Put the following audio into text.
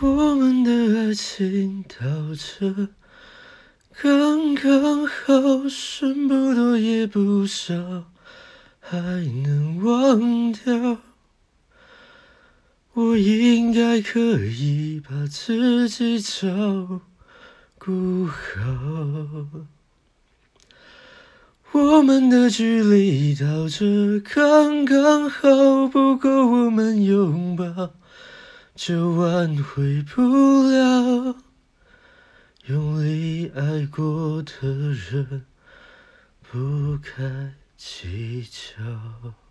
我们的爱情到这刚刚好，剩不多也不少，还能忘掉。我应该可以把自己照顾好。我们的距离到这刚刚好，不够我们拥抱。就挽回不了，用力爱过的人，不该计较。